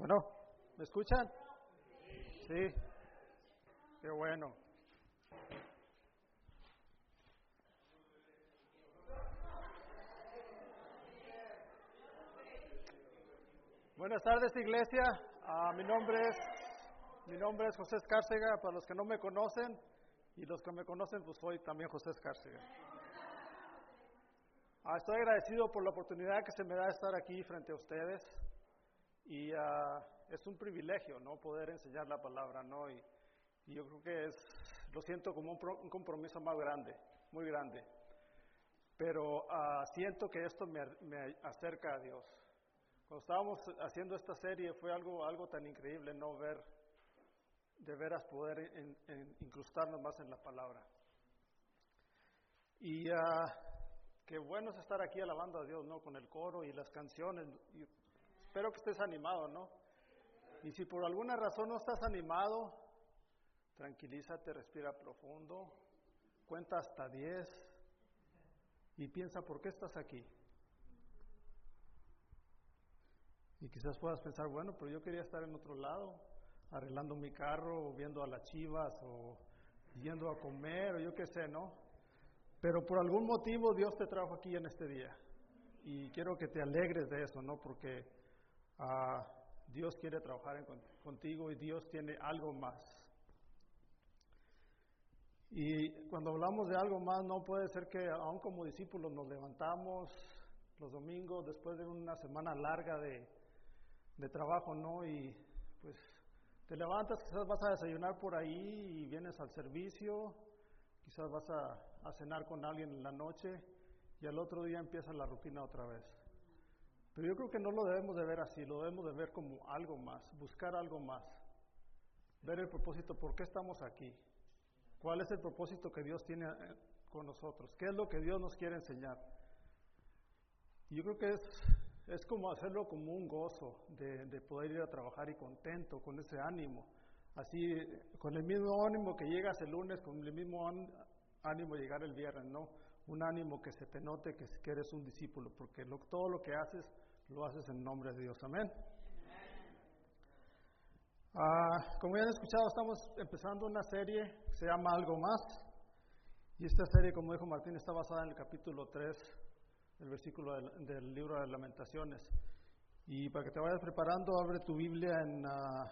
Bueno, ¿me escuchan? Sí. Qué bueno. Buenas tardes, iglesia. Ah, mi nombre es mi nombre es José Escárcega. Para los que no me conocen y los que me conocen, pues soy también José Escárcega. Ah, estoy agradecido por la oportunidad que se me da de estar aquí frente a ustedes y ah, es un privilegio, ¿no? Poder enseñar la palabra, ¿no? Y, yo creo que es, lo siento como un, pro- un compromiso más grande, muy grande. Pero ah, siento que esto me, me acerca a Dios. Cuando estábamos haciendo esta serie fue algo, algo tan increíble, ¿no? Ver, de veras poder incrustarnos más en la palabra. Y ah, qué bueno es estar aquí alabando a Dios, ¿no? Con el coro y las canciones. Y espero que estés animado, ¿no? Y si por alguna razón no estás animado, tranquilízate, respira profundo, cuenta hasta 10 y piensa por qué estás aquí. Y quizás puedas pensar, bueno, pero yo quería estar en otro lado, arreglando mi carro, o viendo a las chivas, o yendo a comer, o yo qué sé, ¿no? Pero por algún motivo Dios te trajo aquí en este día. Y quiero que te alegres de eso, ¿no? Porque ah, Dios quiere trabajar contigo y Dios tiene algo más. Y cuando hablamos de algo más, no puede ser que aún como discípulos nos levantamos los domingos después de una semana larga de, de trabajo, ¿no? Y pues te levantas, quizás vas a desayunar por ahí y vienes al servicio, quizás vas a, a cenar con alguien en la noche y al otro día empieza la rutina otra vez. Pero yo creo que no lo debemos de ver así, lo debemos de ver como algo más, buscar algo más, ver el propósito, ¿por qué estamos aquí? ¿Cuál es el propósito que Dios tiene eh, con nosotros? ¿Qué es lo que Dios nos quiere enseñar? Yo creo que es, es como hacerlo como un gozo de, de poder ir a trabajar y contento, con ese ánimo. Así, con el mismo ánimo que llegas el lunes, con el mismo án- ánimo llegar el viernes, ¿no? Un ánimo que se te note que, que eres un discípulo, porque lo- todo lo que haces, lo haces en nombre de Dios. Amén. Ah, como ya han escuchado, estamos empezando una serie que se llama Algo Más. Y esta serie, como dijo Martín, está basada en el capítulo 3, el versículo del, del libro de Lamentaciones. Y para que te vayas preparando, abre tu Biblia en ah,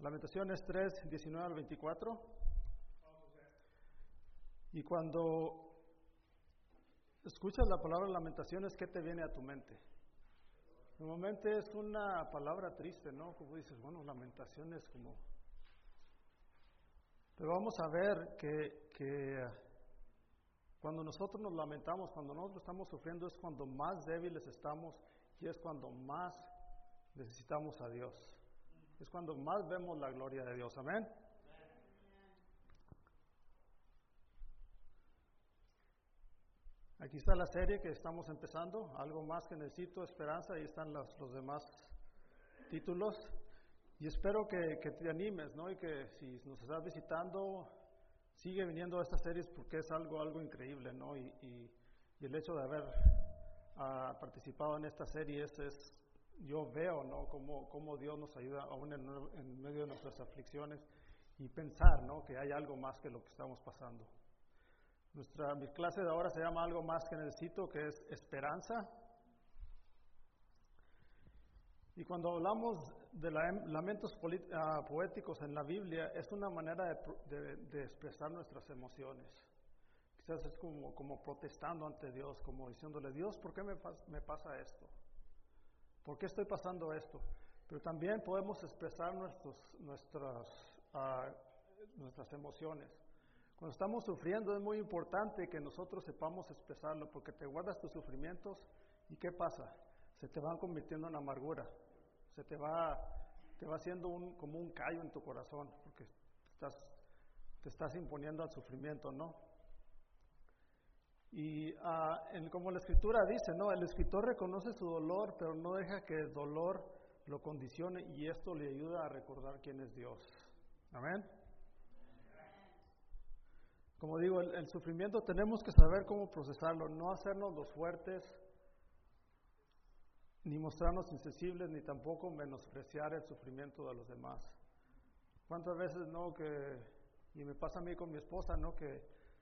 Lamentaciones 3, 19 al 24. Y cuando escuchas la palabra lamentaciones, ¿qué te viene a tu mente? Normalmente es una palabra triste, ¿no? Como dices, bueno, lamentaciones como... Pero vamos a ver que, que cuando nosotros nos lamentamos, cuando nosotros estamos sufriendo, es cuando más débiles estamos y es cuando más necesitamos a Dios. Es cuando más vemos la gloria de Dios. Amén. Aquí está la serie que estamos empezando, algo más que necesito, esperanza, ahí están los, los demás títulos. Y espero que, que te animes, ¿no? Y que si nos estás visitando, sigue viniendo a estas series porque es algo, algo increíble, ¿no? Y, y- el hecho de haber ah, participado en esta serie es, es- yo veo, ¿no? Cómo, cómo Dios nos ayuda aún en medio de nuestras aflicciones y pensar, ¿no? Que hay algo más que lo que estamos pasando. Nuestra mi clase de ahora se llama algo más que necesito, que es esperanza. Y cuando hablamos de la- lamentos poli- ah, poéticos en la Biblia, es una manera de, expresar nuestras emociones. Quizás es como, como protestando ante Dios, como diciéndole, Dios, ¿por qué me, me pasa esto? ¿Por qué estoy pasando esto? Pero también podemos expresar nuestros, nuestras, ah, nuestras emociones. Cuando estamos sufriendo es muy importante que nosotros sepamos expresarlo, porque te guardas tus sufrimientos y ¿qué pasa? Se te van convirtiendo en amargura, se te va, te va haciendo un, como un callo en tu corazón, porque te estás imponiendo al sufrimiento, ¿no? Y ah, como la escritura dice, ¿no? El escritor reconoce su dolor, pero no deja que el dolor lo condicione y esto le ayuda a recordar quién es Dios. Amén. Como digo, el, sufrimiento tenemos que saber cómo procesarlo, no hacernos los fuertes ni mostrarnos insensibles, ni tampoco menospreciar el sufrimiento de los demás. ¿Cuántas veces no que, y me pasa a mí con mi esposa, no que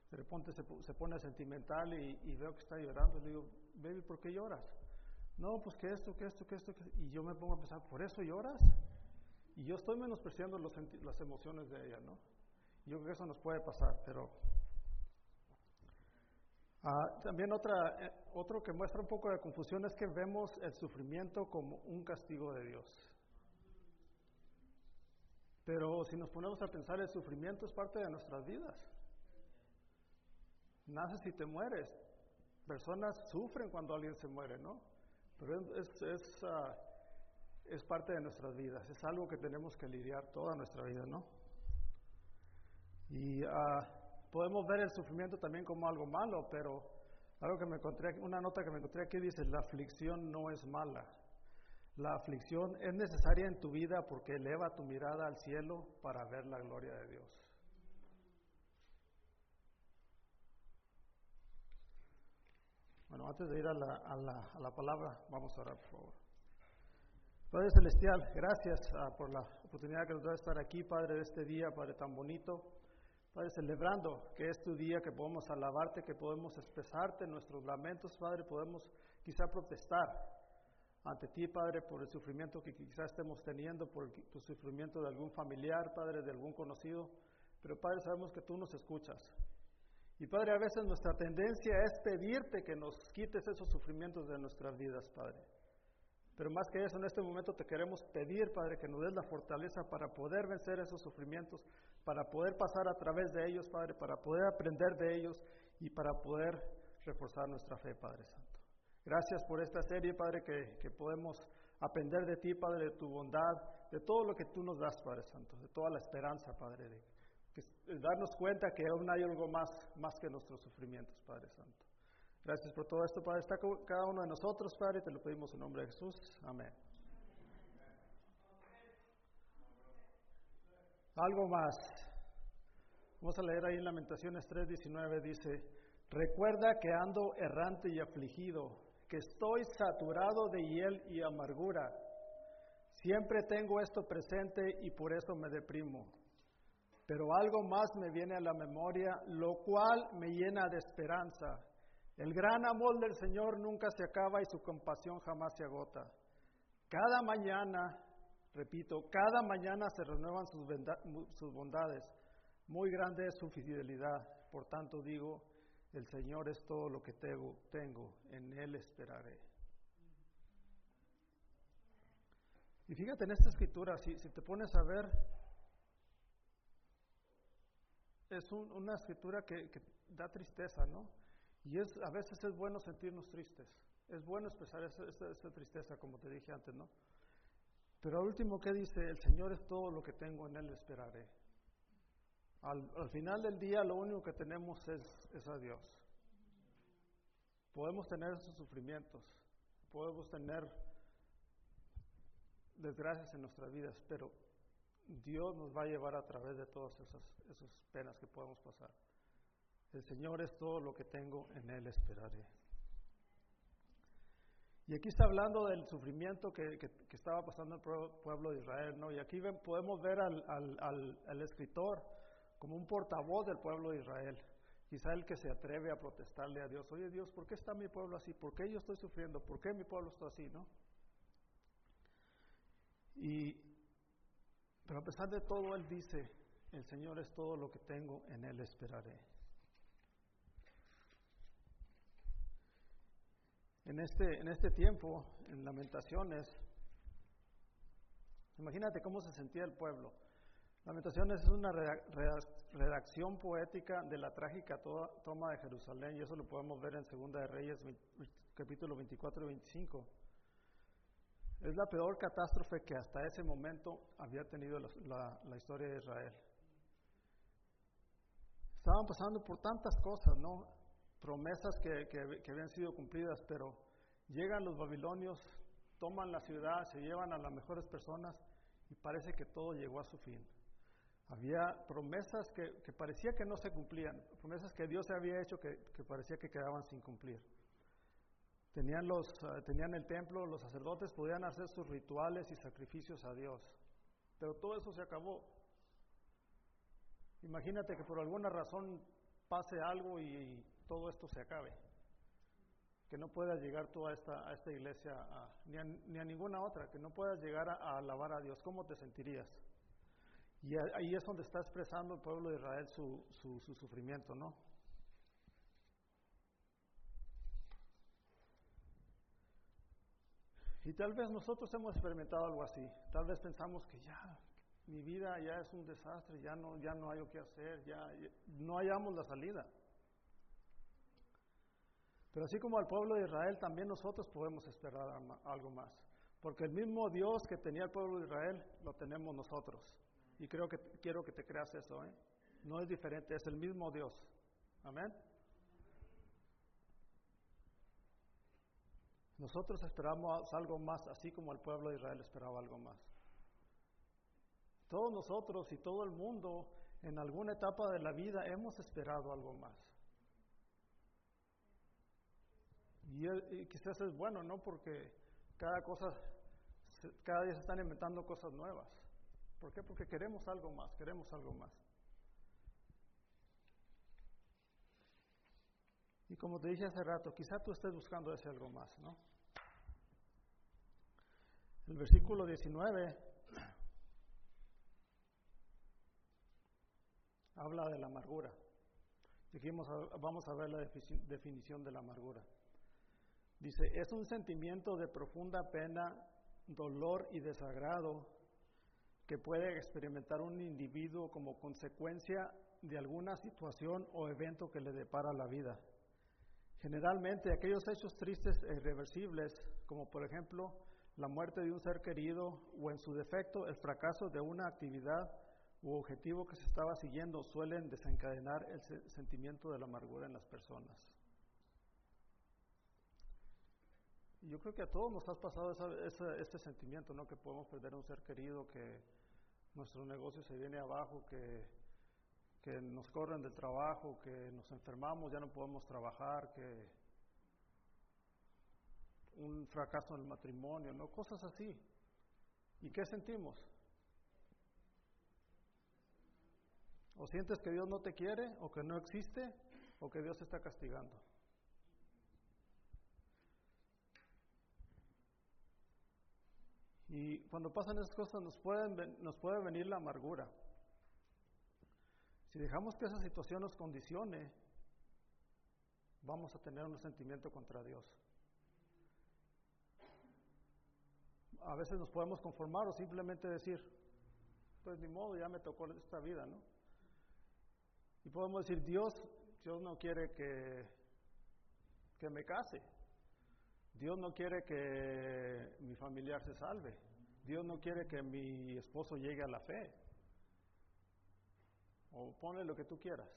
de repente se, se pone sentimental y, veo que está llorando, le digo, baby, ¿por qué lloras? No, pues que esto, que esto, que esto, y yo me pongo a pensar, ¿por eso lloras? Y yo estoy menospreciando los, las emociones de ella, ¿no? Yo creo que eso nos puede pasar, pero Ah, también otra, eh, otro que muestra un poco de confusión es que vemos el sufrimiento como un castigo de Dios. Pero si nos ponemos a pensar, el sufrimiento es parte de nuestras vidas. Naces y te mueres. Personas sufren cuando alguien se muere, ¿no? Pero es, es, ah, es parte de nuestras vidas. Es algo que tenemos que lidiar toda nuestra vida, ¿no? Y uh, podemos ver el sufrimiento también como algo malo, pero algo que me encontré, una nota que me encontré aquí dice, la aflicción no es mala. La aflicción es necesaria en tu vida porque eleva tu mirada al cielo para ver la gloria de Dios. Bueno, antes de ir a la, a la, a la palabra, vamos a orar, por favor. Padre Celestial, gracias ah, por la oportunidad que nos da de estar aquí, Padre, de este día, Padre, tan bonito. Padre, celebrando que es tu día, que podemos alabarte, que podemos expresarte nuestros lamentos, Padre, podemos quizá protestar ante ti, Padre, por el sufrimiento que quizá estemos teniendo, por el sufrimiento de algún familiar, Padre, de algún conocido, pero Padre, sabemos que tú nos escuchas. Y Padre, a veces nuestra tendencia es pedirte que nos quites esos sufrimientos de nuestras vidas, Padre. Pero más que eso, en este momento te queremos pedir, Padre, que nos des la fortaleza para poder vencer esos sufrimientos, para poder pasar a través de ellos, Padre, para poder aprender de ellos y para poder reforzar nuestra fe, Padre Santo. Gracias por esta serie, Padre, que, podemos aprender de ti, Padre, de tu bondad, de todo lo que tú nos das, Padre Santo, de toda la esperanza, Padre, de, darnos cuenta que aún hay algo más, más que nuestros sufrimientos, Padre Santo. Gracias por todo esto, Padre. Está con cada uno de nosotros, Padre, te lo pedimos en nombre de Jesús. Amén. Algo más. Vamos a leer ahí en Lamentaciones 3:19, dice, recuerda que ando errante y afligido, que estoy saturado de hiel y amargura. Siempre tengo esto presente y por eso me deprimo. Pero algo más me viene a la memoria, lo cual me llena de esperanza. El gran amor del Señor nunca se acaba y su compasión jamás se agota. Cada mañana, repito, cada mañana se renuevan sus, bondades. Muy grande es su fidelidad. Por tanto digo, el Señor es todo lo que tengo, tengo en Él esperaré. Y fíjate en esta escritura, si, te pones a ver, es una escritura que da tristeza, ¿no? Y es, a veces es bueno sentirnos tristes, es bueno expresar esa, tristeza, como te dije antes, ¿no? Pero al último, ¿qué dice? El Señor es todo lo que tengo, en Él esperaré. Al, al final del día, lo único que tenemos es, es a Dios. Podemos tener esos sufrimientos, podemos tener desgracias en nuestras vidas, pero Dios nos va a llevar a través de todas esas, esas penas que podemos pasar. El Señor es todo lo que tengo, en Él esperaré. Y aquí está hablando del sufrimiento que, estaba pasando el pueblo de Israel, ¿no? Y aquí podemos ver al, al, escritor como un portavoz del pueblo de Israel. Quizá el que se atreve a protestarle a Dios, oye Dios, ¿por qué está mi pueblo así? ¿Por qué yo estoy sufriendo? ¿Por qué mi pueblo está así? ¿No? Y, pero a pesar de todo, él dice, el Señor es todo lo que tengo, en Él esperaré. En este, en este tiempo, en Lamentaciones, imagínate cómo se sentía el pueblo. Lamentaciones es una redacción poética de la trágica toma de Jerusalén y eso lo podemos ver en Segunda de Reyes capítulo 24 y 25. Es la peor catástrofe que hasta ese momento había tenido la, la historia de Israel. Estaban pasando por tantas cosas, ¿no? Promesas que, que, habían sido cumplidas, pero llegan los babilonios, toman la ciudad, se llevan a las mejores personas y parece que todo llegó a su fin. Había promesas que, que parecía que no se cumplían, promesas que Dios había hecho que, que parecía que quedaban sin cumplir. Tenían, los, eh, tenían el templo, los sacerdotes podían hacer sus rituales y sacrificios a Dios. Pero todo eso se acabó. Imagínate que por alguna razón pase algo y, todo esto se acabe. Que no puedas llegar tú a esta, a esta iglesia, ni, a, ni, a, ninguna otra, que no puedas llegar a, alabar a Dios. ¿Cómo te sentirías? Y ahí es donde está expresando el pueblo de Israel su, su, su sufrimiento, ¿no? Y tal vez nosotros hemos experimentado algo así. Tal vez pensamos que ya mi vida ya es un desastre, ya no, ya no hay lo que hacer, ya, no hallamos la salida. Pero así como al pueblo de Israel, también nosotros podemos esperar algo más. Porque el mismo Dios que tenía el pueblo de Israel, lo tenemos nosotros. Y creo que quiero que te creas eso, ¿eh? No es diferente, es el mismo Dios. Amén. Nosotros esperamos algo más, así como el pueblo de Israel esperaba algo más. Todos nosotros y todo el mundo en alguna etapa de la vida hemos esperado algo más. Y, quizás es bueno, ¿no? Porque cada cosa, cada día se están inventando cosas nuevas. ¿Por qué? Porque queremos algo más, queremos algo más. Y como te dije hace rato, quizá tú estés buscando ese algo más, ¿no? El versículo 19 habla de la amargura. Aquí vamos a ver la definición de la amargura. Dice, es un sentimiento de profunda pena, dolor y desagrado que puede experimentar un individuo como consecuencia de alguna situación o evento que le depara la vida. Generalmente aquellos hechos tristes e irreversibles, como por ejemplo la muerte de un ser querido o en su defecto el fracaso de una actividad u objetivo que se estaba siguiendo, suelen desencadenar el sentimiento de la amargura en las personas. Yo creo que a todos nos ha pasado ese sentimiento, ¿no? Que podemos perder a un ser querido, que nuestro negocio se viene abajo, que que nos corren del trabajo, que nos enfermamos, ya no podemos trabajar, que un fracaso en el matrimonio, ¿no? Cosas así. ¿Y qué sentimos? O sientes que Dios no te quiere, o que no existe, o que Dios te está castigando. Y cuando pasan esas cosas nos, puede venir la amargura. Si dejamos que esa situación nos condicione, vamos a tener un sentimiento contra Dios. A veces nos podemos conformar o simplemente decir, pues ni modo, ya me tocó esta vida, ¿no? Y podemos decir, Dios, Dios no quiere que, que me case. Dios no quiere que mi familiar se salve. Dios no quiere que mi esposo llegue a la fe o ponle lo que tú quieras.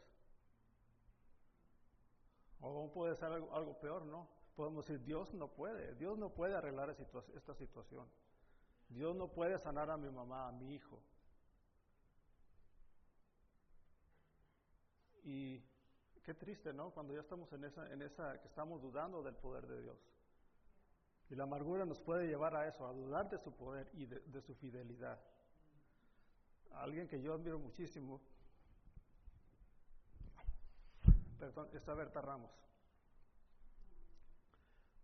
O puede ser algo, peor, ¿no? Podemos decir, Dios no puede, Dios no puede arreglar esta situación. Dios no puede sanar a mi mamá, a mi hijo. Y qué triste, ¿no? Cuando ya estamos en esa, en esa, que estamos dudando del poder de Dios. Y la amargura nos puede llevar a eso, a dudar de su poder y de, su fidelidad. Alguien que yo admiro muchísimo perdón, está Berta Ramos.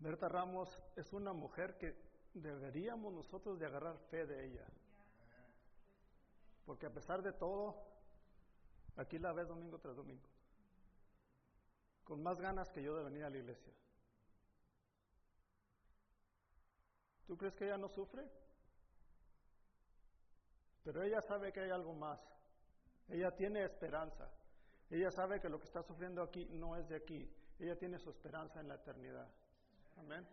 Berta Ramos es una mujer que deberíamos nosotros de agarrar fe de ella. Porque a pesar de todo, aquí la ves domingo tras domingo. Con más ganas que yo de venir a la iglesia. ¿Tú crees que ella no sufre? Pero ella sabe que hay algo más. Ella tiene esperanza. Ella sabe que lo que está sufriendo aquí no es de aquí. Ella tiene su esperanza en la eternidad. Amén.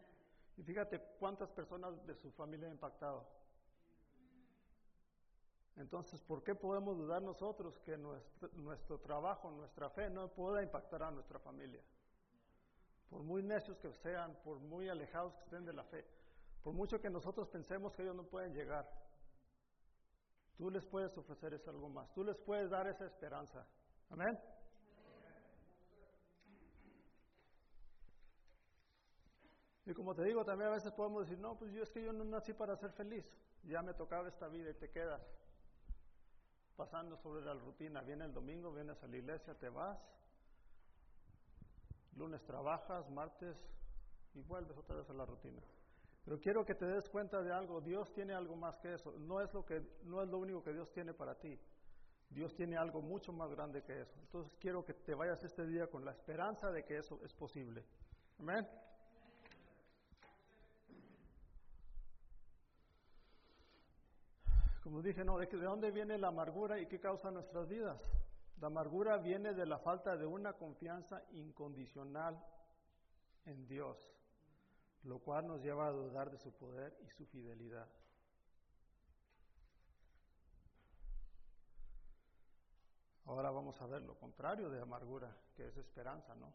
Y fíjate cuántas personas de su familia ha impactado. Entonces, ¿por qué podemos dudar nosotros que nuestro, nuestro, trabajo, nuestra fe no pueda impactar a nuestra familia? Por muy necios que sean, por muy alejados que estén de la fe, por mucho que nosotros pensemos que ellos no pueden llegar, tú les puedes ofrecer eso algo más, tú les puedes dar esa esperanza. Amén. Y como te digo, también a veces podemos decir, no, pues yo es que yo no nací para ser feliz, ya me tocaba esta vida y te quedas pasando sobre la rutina. Viene el domingo, vienes a la iglesia, te vas, lunes trabajas, martes y vuelves otra vez a la rutina. Pero quiero que te des cuenta de algo, Dios tiene algo más que eso, no es lo que no es lo único que Dios tiene para ti. Dios tiene algo mucho más grande que eso. Entonces quiero que te vayas este día con la esperanza de que eso es posible. Amén. Como dije, no, ¿de, ¿de dónde viene la amargura y qué causa nuestras vidas? La amargura viene de la falta de una confianza incondicional en Dios, lo cual nos lleva a dudar de su poder y su fidelidad. Ahora vamos a ver lo contrario de amargura, que es esperanza, ¿no?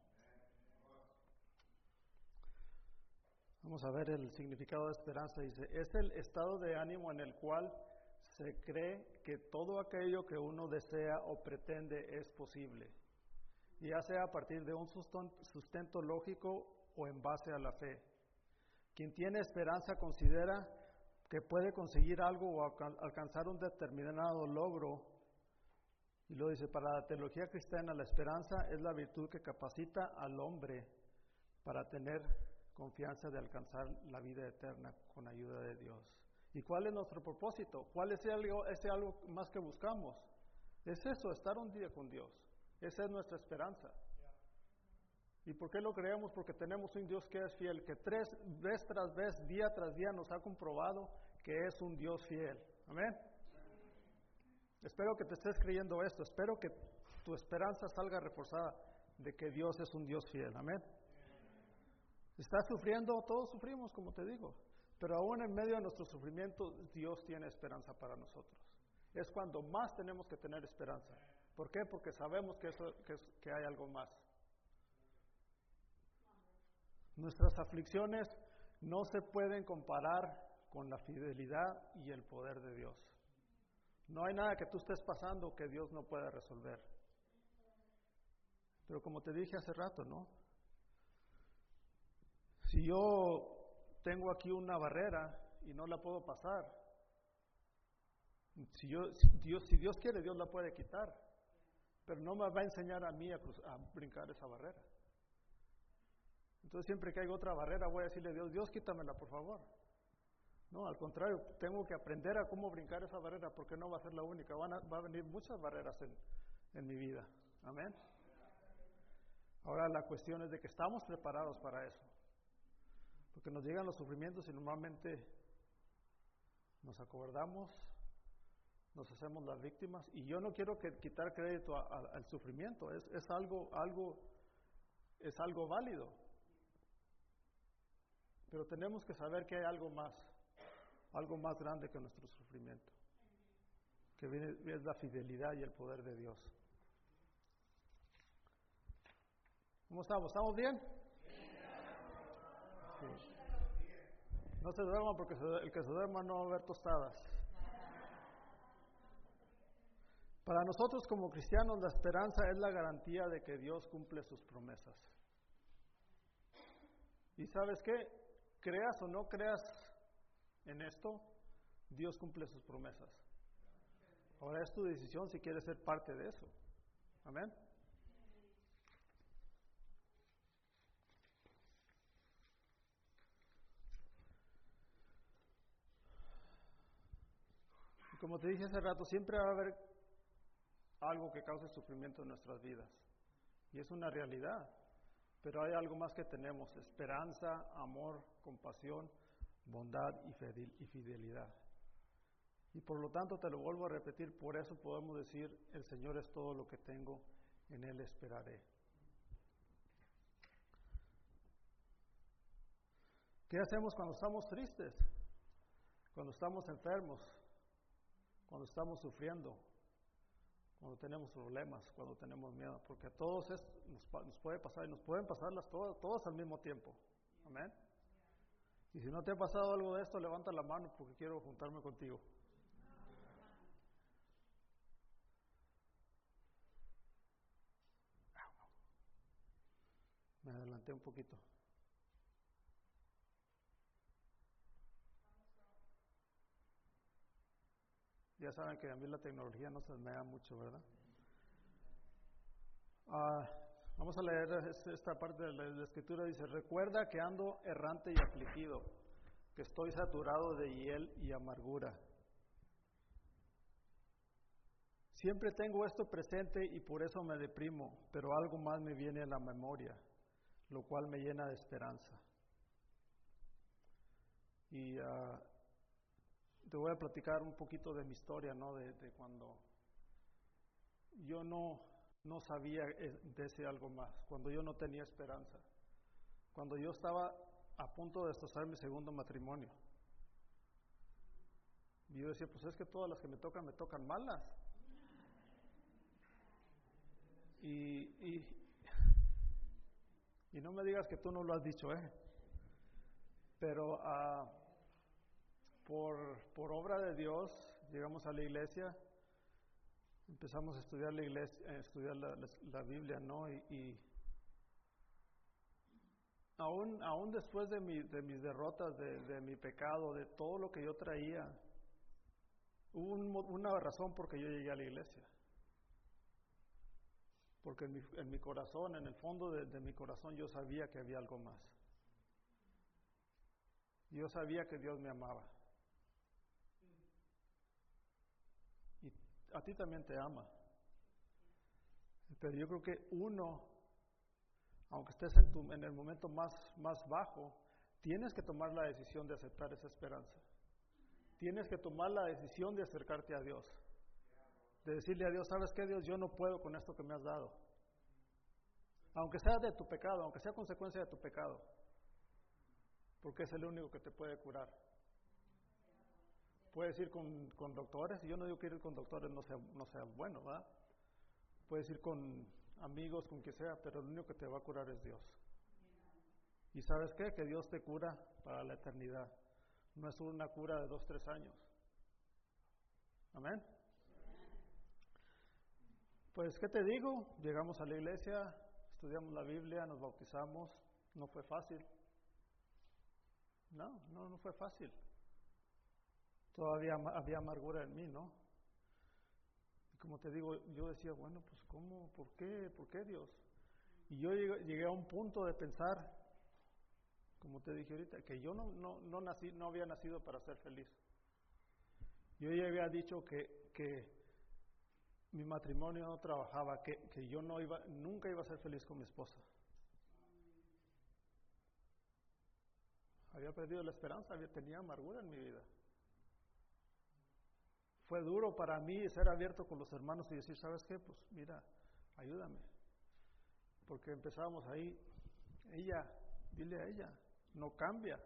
Vamos a ver el significado de esperanza. Dice, es el estado de ánimo en el cual se cree que todo aquello que uno desea o pretende es posible, ya sea a partir de un sustento lógico o en base a la fe. Quien tiene esperanza considera que puede conseguir algo o alcanzar un determinado logro. Y lo dice, para la teología cristiana la esperanza es la virtud que capacita al hombre para tener confianza de alcanzar la vida eterna con ayuda de Dios. ¿Y cuál es nuestro propósito? ¿Cuál es algo, ese algo más que buscamos? Es eso, estar un día con Dios. Esa es nuestra esperanza. ¿Y por qué lo creemos? Porque tenemos un Dios que es fiel, que tres vez tras vez, día tras día nos ha comprobado que es un Dios fiel. Amén. Espero que te estés creyendo esto. Espero que tu esperanza salga reforzada de que Dios es un Dios fiel. Amén. ¿Estás sufriendo? Todos sufrimos, como te digo. Pero aún en medio de nuestro sufrimiento, Dios tiene esperanza para nosotros. Es cuando más tenemos que tener esperanza. ¿Por qué? Porque sabemos que, eso, que, hay algo más. Nuestras aflicciones no se pueden comparar con la fidelidad y el poder de Dios. No hay nada que tú estés pasando que Dios no pueda resolver. Pero como te dije hace rato, ¿no? Si yo tengo aquí una barrera y no la puedo pasar. Si, Dios, quiere, Dios la puede quitar, pero no me va a enseñar a mí a, a brincar esa barrera. Entonces siempre que hay otra barrera voy a decirle a Dios, Dios quítamela por favor. No, al contrario, tengo que aprender a cómo brincar esa barrera porque no va a ser la única, Van a, va a venir muchas barreras en, en mi vida. Amén. Ahora la cuestión es de que estamos preparados para eso. Porque nos llegan los sufrimientos y normalmente nos acobardamos, nos hacemos las víctimas. Y yo no quiero que, quitar crédito al sufrimiento, es, es, algo, algo, es algo válido. Pero tenemos que saber que hay algo más, algo más grande que nuestro sufrimiento, que viene, es la fidelidad y el poder de Dios. ¿Cómo estamos? ¿Estamos bien? No se duerma porque el que se duerma no va a ver tostadas. Para nosotros como cristianos la esperanza es la garantía de que Dios cumple sus promesas. ¿Y sabes qué? Creas o no creas en esto, Dios cumple sus promesas. Ahora es tu decisión si quieres ser parte de eso. Amén. Como te dije hace rato, siempre va a haber algo que cause sufrimiento en nuestras vidas. Y es una realidad. Pero hay algo más que tenemos, esperanza, amor, compasión, bondad y fidelidad. Y por lo tanto, te lo vuelvo a repetir, por eso podemos decir, el Señor es todo lo que tengo, en Él esperaré. ¿Qué hacemos cuando estamos tristes? Cuando estamos enfermos, cuando estamos sufriendo, cuando tenemos problemas, cuando tenemos miedo, porque a todos es, nos, puede pasar y nos pueden pasarlas todas, todas al mismo tiempo. Amén. Y si no te ha pasado algo de esto, levanta la mano porque quiero juntarme contigo. Me adelanté un poquito. Ya saben que a mí la tecnología no se me da mucho, ¿verdad? Ah, vamos a leer esta parte de la, escritura. Dice, recuerda que ando errante y afligido, que estoy saturado de hiel y amargura. Siempre tengo esto presente y por eso me deprimo, pero algo más me viene a la memoria, lo cual me llena de esperanza. Y uh, te voy a platicar un poquito de mi historia, ¿no? De, cuando yo no, no sabía de ese algo más, cuando yo no tenía esperanza, cuando yo estaba a punto de destrozar mi segundo matrimonio. Y yo decía, pues es que todas las que me tocan me tocan malas. Y, y, y no me digas que tú no lo has dicho, ¿eh? Pero uh, por, por obra de Dios, llegamos a la iglesia, empezamos a estudiar la iglesia, a estudiar la, la, Biblia, ¿no? Y, aún, aún después de, mi, de mis derrotas, de, de, mi pecado, de todo lo que yo traía, hubo una razón por que yo llegué a la iglesia. Porque en mi, en mi corazón, en el fondo de, de mi corazón, yo sabía que había algo más. Yo sabía que Dios me amaba. A ti también te ama. Pero yo creo que uno, aunque estés en, tu, en el momento más, más bajo, tienes que tomar la decisión de aceptar esa esperanza. Tienes que tomar la decisión de acercarte a Dios. De decirle a Dios, ¿sabes qué Dios? Yo no puedo con esto que me has dado. Aunque sea de tu pecado, aunque sea consecuencia de tu pecado. Porque es el único que te puede curar. Puedes ir con, con, doctores, yo no digo que ir con doctores no sea, no sea bueno, ¿verdad? Puedes ir con amigos, con quien sea, pero el único que te va a curar es Dios. ¿Y sabes qué? Que Dios te cura para la eternidad. No es una cura de dos, tres años. Amén. Pues, ¿qué te digo? Llegamos a la iglesia, estudiamos la Biblia, nos bautizamos. No fue fácil. No, no, no fue fácil todavía había amargura en mí, ¿no? Y como te digo, yo decía, bueno, pues ¿cómo? ¿Por qué? ¿Por qué Dios? Y yo llegué, a un punto de pensar, como te dije ahorita, que yo no, no, no, nací, no había nacido para ser feliz. Yo ya había dicho que, que mi matrimonio no trabajaba, que, que yo no iba, nunca iba a ser feliz con mi esposa. Había perdido la esperanza, había, tenía amargura en mi vida fue duro para mí ser abierto con los hermanos y decir, ¿sabes qué? Pues mira, ayúdame. Porque empezábamos ahí, ella, dile a ella, no cambia.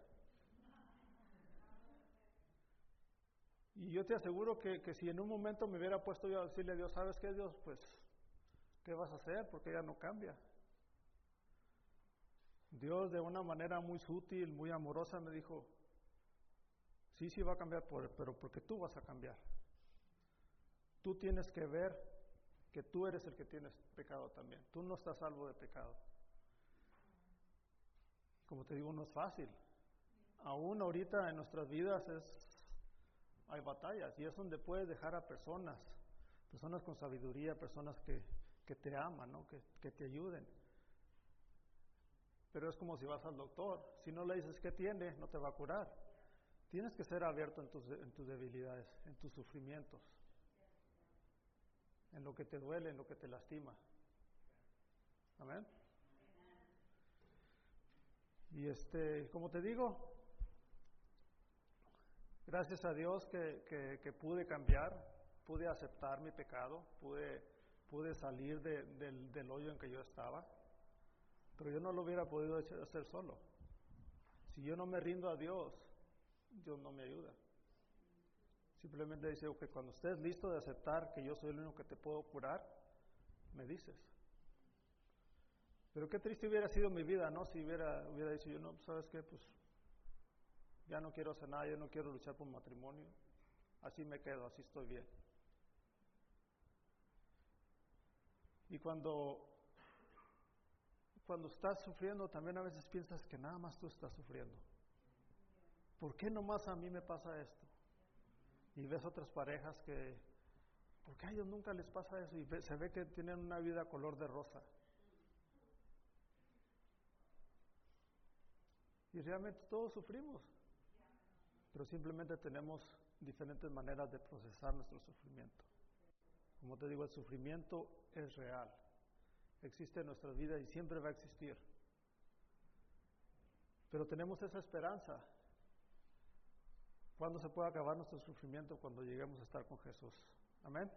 Y yo te aseguro que, que, si en un momento me hubiera puesto yo a decirle a Dios, ¿sabes qué Dios? Pues, ¿qué vas a hacer? Porque ella no cambia. Dios de una manera muy sutil, muy amorosa me dijo, sí, sí va a cambiar, pero porque tú vas a cambiar. Tú tienes que ver que tú eres el que tienes pecado también. Tú no estás salvo de pecado. Como te digo, no es fácil. Aún ahorita en nuestras vidas es, hay batallas y es donde puedes dejar a personas, personas con sabiduría, personas que, que te aman, ¿no? que, que te ayuden. Pero es como si vas al doctor. Si no le dices qué tiene, no te va a curar. Tienes que ser abierto en tus, en tus debilidades, en tus sufrimientos en lo que te duele, en lo que te lastima. Amén. Y este, como te digo, gracias a Dios que, que, pude cambiar, pude aceptar mi pecado, pude, pude salir del, del hoyo en que yo estaba, pero yo no lo hubiera podido hacer solo. Si yo no me rindo a Dios, Dios no me ayuda. Simplemente dice que cuando estés listo de aceptar que yo soy el único que te puedo curar, me dices. Pero qué triste hubiera sido mi vida, ¿no? Si hubiera, hubiera dicho yo, no, pues, ¿sabes qué? Pues ya no quiero hacer nada, yo no quiero luchar por matrimonio. Así me quedo, así estoy bien. Y cuando, cuando estás sufriendo, también a veces piensas que nada más tú estás sufriendo. ¿Por qué nomás a mí me pasa esto? Y ves otras parejas que, ¿por qué a ellos nunca les pasa eso? Y se ve que tienen una vida color de rosa. Y realmente todos sufrimos, pero simplemente tenemos diferentes maneras de procesar nuestro sufrimiento. Como te digo, el sufrimiento es real, existe en nuestra vida y siempre va a existir. Pero tenemos esa esperanza. ¿Cuándo se puede acabar nuestro sufrimiento? Cuando lleguemos a estar con Jesús. Amén.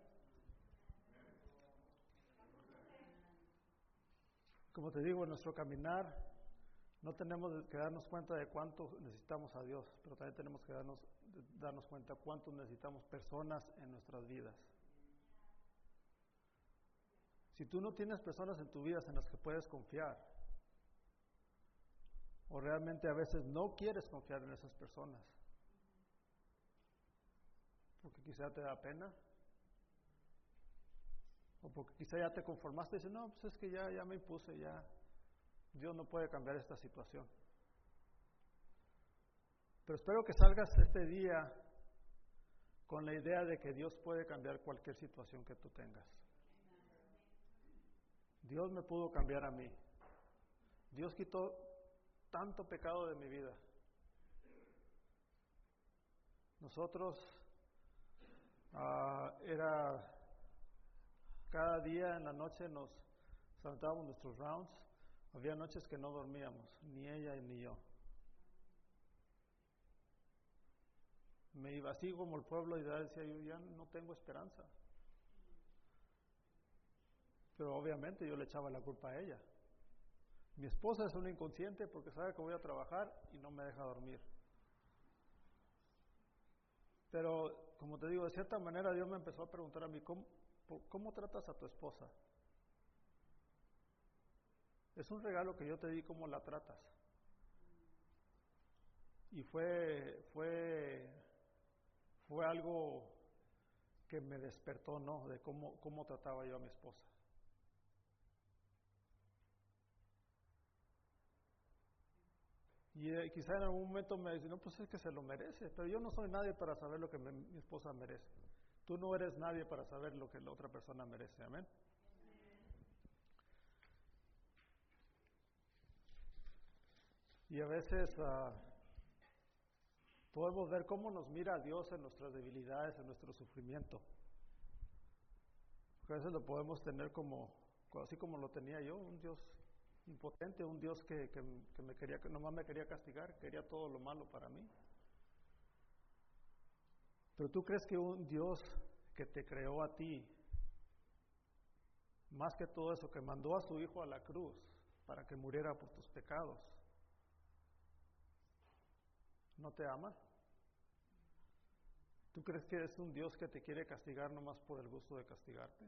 Como te digo, en nuestro caminar no tenemos que darnos cuenta de cuánto necesitamos a Dios, pero también tenemos que darnos, darnos cuenta cuánto necesitamos personas en nuestras vidas. Si tú no tienes personas en tu vida en las que puedes confiar, o realmente a veces no quieres confiar en esas personas, porque quizá te da pena, o porque quizá ya te conformaste y dices, no, pues es que ya, ya me impuse, ya, Dios no puede cambiar esta situación. Pero espero que salgas este día con la idea de que Dios puede cambiar cualquier situación que tú tengas. Dios me pudo cambiar a mí. Dios quitó tanto pecado de mi vida. Nosotros ah, era cada día en la noche nos saltábamos nuestros rounds había noches que no dormíamos, ni ella ni yo. Me iba así como el pueblo y decía yo ya no tengo esperanza. Pero obviamente yo le echaba la culpa a ella. Mi esposa es una inconsciente porque sabe que voy a trabajar y no me deja dormir. Pero, como te digo, de cierta manera Dios me empezó a preguntar a mí, ¿cómo, cómo tratas a tu esposa? Es un regalo que yo te di, ¿cómo la tratas? Y fue, fue, fue algo que me despertó, ¿no? De cómo, cómo trataba yo a mi esposa. Y eh, quizá en algún momento me dice, no, pues es que se lo merece, pero yo no soy nadie para saber lo que mi esposa merece. Tú no eres nadie para saber lo que la otra persona merece, amén. Y a veces uh, podemos ver cómo nos mira Dios en nuestras debilidades, en nuestro sufrimiento. a veces lo podemos tener como, así como lo tenía yo, un Dios impotente, un Dios que, que, me quería, que nomás me quería castigar, quería todo lo malo para mí. Pero tú crees que un Dios que te creó a ti, más que todo eso, que mandó a su Hijo a la cruz para que muriera por tus pecados, ¿No te ama? ¿Tú crees que es un Dios que te quiere castigar nomás por el gusto de castigarte?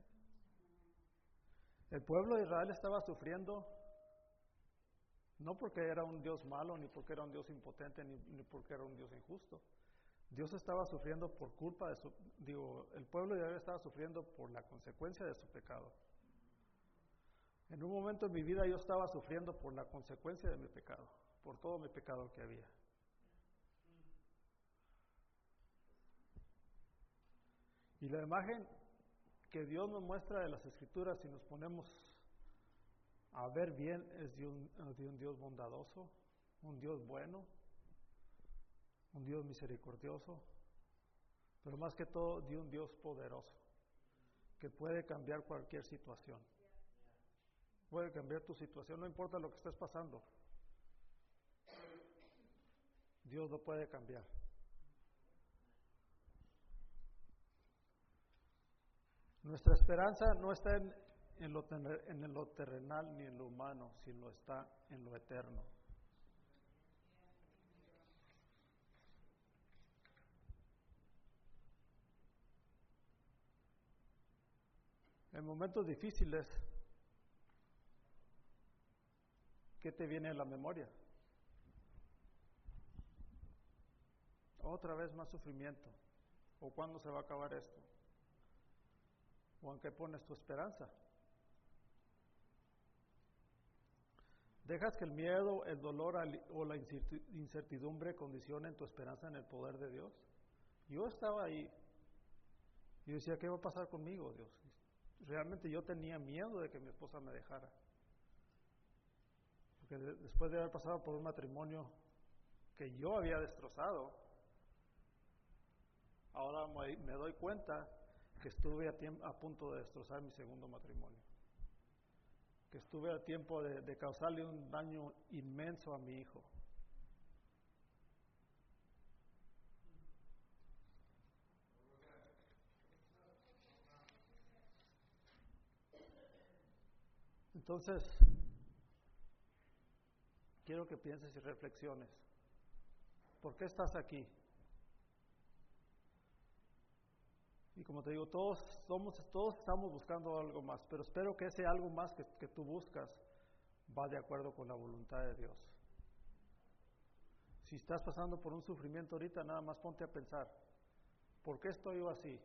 El pueblo de Israel estaba sufriendo no porque era un Dios malo, ni porque era un Dios impotente, ni, porque era un Dios injusto. Dios estaba sufriendo por culpa de su, digo, el pueblo de Israel estaba sufriendo por la consecuencia de su pecado. En un momento en mi vida yo estaba sufriendo por la consecuencia de mi pecado, por todo mi pecado que había. Y la imagen que Dios nos muestra de las escrituras, si nos ponemos a ver bien, es de un, de un Dios bondadoso, un Dios bueno, un Dios misericordioso, pero más que todo de un Dios poderoso, que puede cambiar cualquier situación. Puede cambiar tu situación, no importa lo que estés pasando. Dios lo puede cambiar. Nuestra esperanza no está en, lo, en lo terrenal ni en lo humano, sino está en lo eterno. En momentos difíciles, ¿qué te viene a la memoria? Otra vez más sufrimiento. ¿O cuándo se va a acabar esto? o en qué pones tu esperanza. ¿Dejas que el miedo, el dolor o la incertidumbre condicionen tu esperanza en el poder de Dios? Yo estaba ahí. Y decía, ¿qué va a pasar conmigo, Dios? Realmente yo tenía miedo de que mi esposa me dejara. Porque después de haber pasado por un matrimonio que yo había destrozado, ahora me doy cuenta que estuve a, punto de destrozar mi segundo matrimonio. Que estuve a tiempo de causarle un daño inmenso a mi hijo. Entonces, quiero que pienses y reflexiones. ¿Por qué estás aquí? Y como te digo, todos somos, todos estamos buscando algo más, pero espero que ese algo más que, que tú buscas va de acuerdo con la voluntad de Dios. Si estás pasando por un sufrimiento ahorita, nada más ponte a pensar, ¿por qué estoy yo así?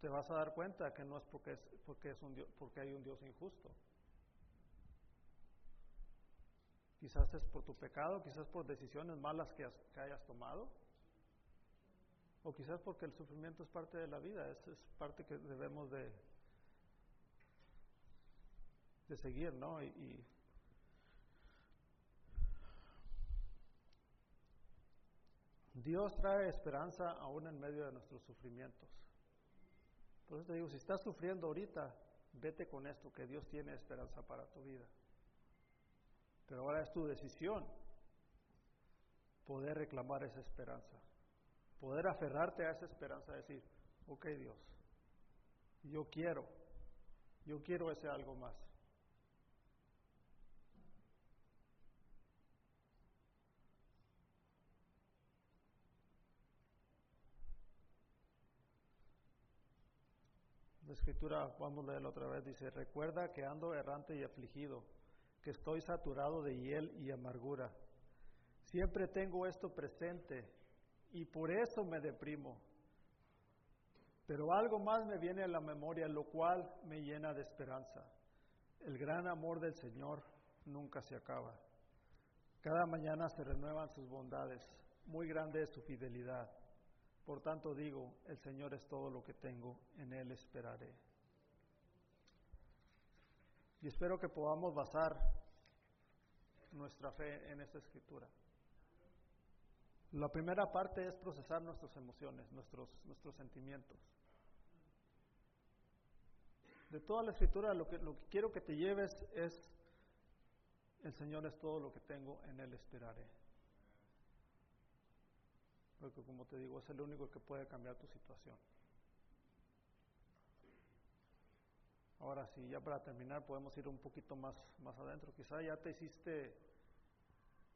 te vas a dar cuenta que no es porque, es, porque, es un porque hay un Dios injusto. Quizás es por tu pecado, quizás por decisiones malas que, que hayas tomado, o quizás porque el sufrimiento es parte de la vida, es, es parte que debemos de, de seguir, ¿no? y Dios trae esperanza aún en medio de nuestros sufrimientos. Por eso te digo, si estás sufriendo ahorita, vete con esto, que Dios tiene esperanza para tu vida. Pero ahora es tu decisión poder reclamar esa esperanza, poder aferrarte a esa esperanza, decir, ok Dios, yo quiero, yo quiero ese algo más. La escritura, vamos a leerlo otra vez, dice, recuerda que ando errante y afligido, que estoy saturado de hiel y amargura. Siempre tengo esto presente y por eso me deprimo. Pero algo más me viene a la memoria, lo cual me llena de esperanza. El gran amor del Señor nunca se acaba. Cada mañana se renuevan sus bondades. Muy grande es su fidelidad. Por tanto digo, el Señor es todo lo que tengo, en Él esperaré. Y espero que podamos basar nuestra fe en esta escritura. La primera parte es procesar nuestras emociones, nuestros, nuestros sentimientos. De toda la escritura lo que, lo que quiero que te lleves es, el Señor es todo lo que tengo, en Él esperaré porque como te digo, es el único que puede cambiar tu situación. Ahora sí, ya para terminar podemos ir un poquito más, más adentro. Quizá ya te hiciste,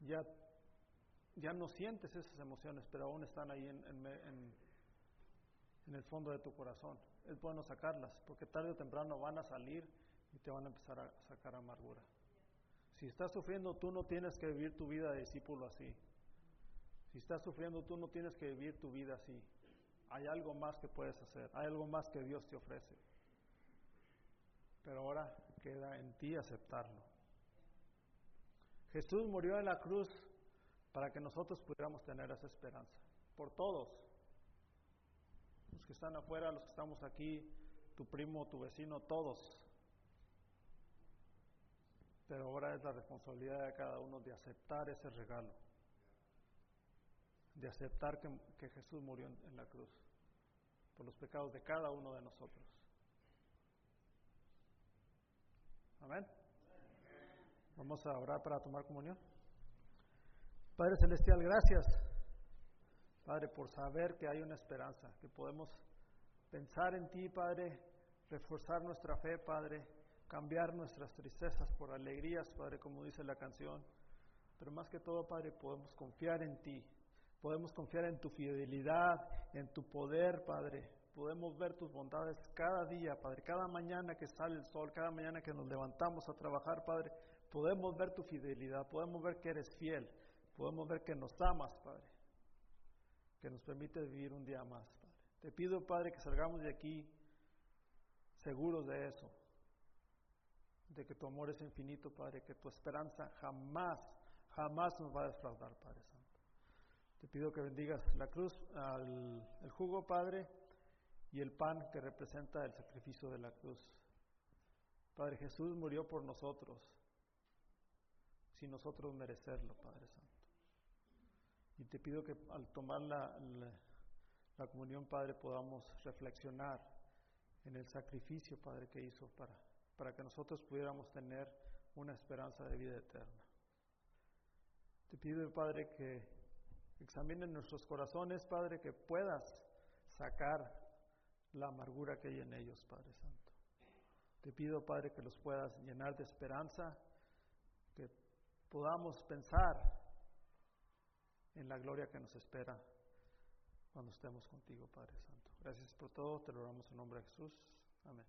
ya, ya no sientes esas emociones, pero aún están ahí en, en, en el fondo de tu corazón. Es bueno sacarlas, porque tarde o temprano van a salir y te van a empezar a sacar amargura. Si estás sufriendo, tú no tienes que vivir tu vida de discípulo así. Si estás sufriendo, tú no tienes que vivir tu vida así. Hay algo más que puedes hacer, hay algo más que Dios te ofrece. Pero ahora queda en ti aceptarlo. Jesús murió en la cruz para que nosotros pudiéramos tener esa esperanza. Por todos. Los que están afuera, los que estamos aquí, tu primo, tu vecino, todos. Pero ahora es la responsabilidad de cada uno de aceptar ese regalo de aceptar que, Jesús murió en, la cruz por los pecados de cada uno de nosotros. Amén. Vamos a orar para tomar comunión. Padre Celestial, gracias, Padre, por saber que hay una esperanza, que podemos pensar en ti, Padre, reforzar nuestra fe, Padre, cambiar nuestras tristezas por alegrías, Padre, como dice la canción. Pero más que todo, Padre, podemos confiar en ti, Podemos confiar en tu fidelidad, en tu poder, Padre. Podemos ver tus bondades cada día, Padre. Cada mañana que sale el sol, cada mañana que nos levantamos a trabajar, Padre. Podemos ver tu fidelidad, podemos ver que eres fiel, podemos ver que nos amas, Padre. Que nos permite vivir un día más, Padre. Te pido, Padre, que salgamos de aquí seguros de eso, de que tu amor es infinito, Padre, que tu esperanza jamás, jamás nos va a defraudar, Padre Santo. Te pido que bendigas la cruz, el jugo, Padre, y el pan que representa el sacrificio de la cruz. Padre Jesús murió por nosotros, sin nosotros merecerlo, Padre Santo. Y te pido que al tomar la, la, comunión, Padre, podamos reflexionar en el sacrificio, Padre, que hizo para, para que nosotros pudiéramos tener una esperanza de vida eterna. Te pido, Padre, que examinen nuestros corazones, Padre, que puedas sacar la amargura que hay en ellos, Padre Santo. Te pido, Padre, que los puedas llenar de esperanza, que podamos pensar en la gloria que nos espera cuando estemos contigo, Padre Santo. Gracias por todo, te lo damos en nombre de Jesús. Amén.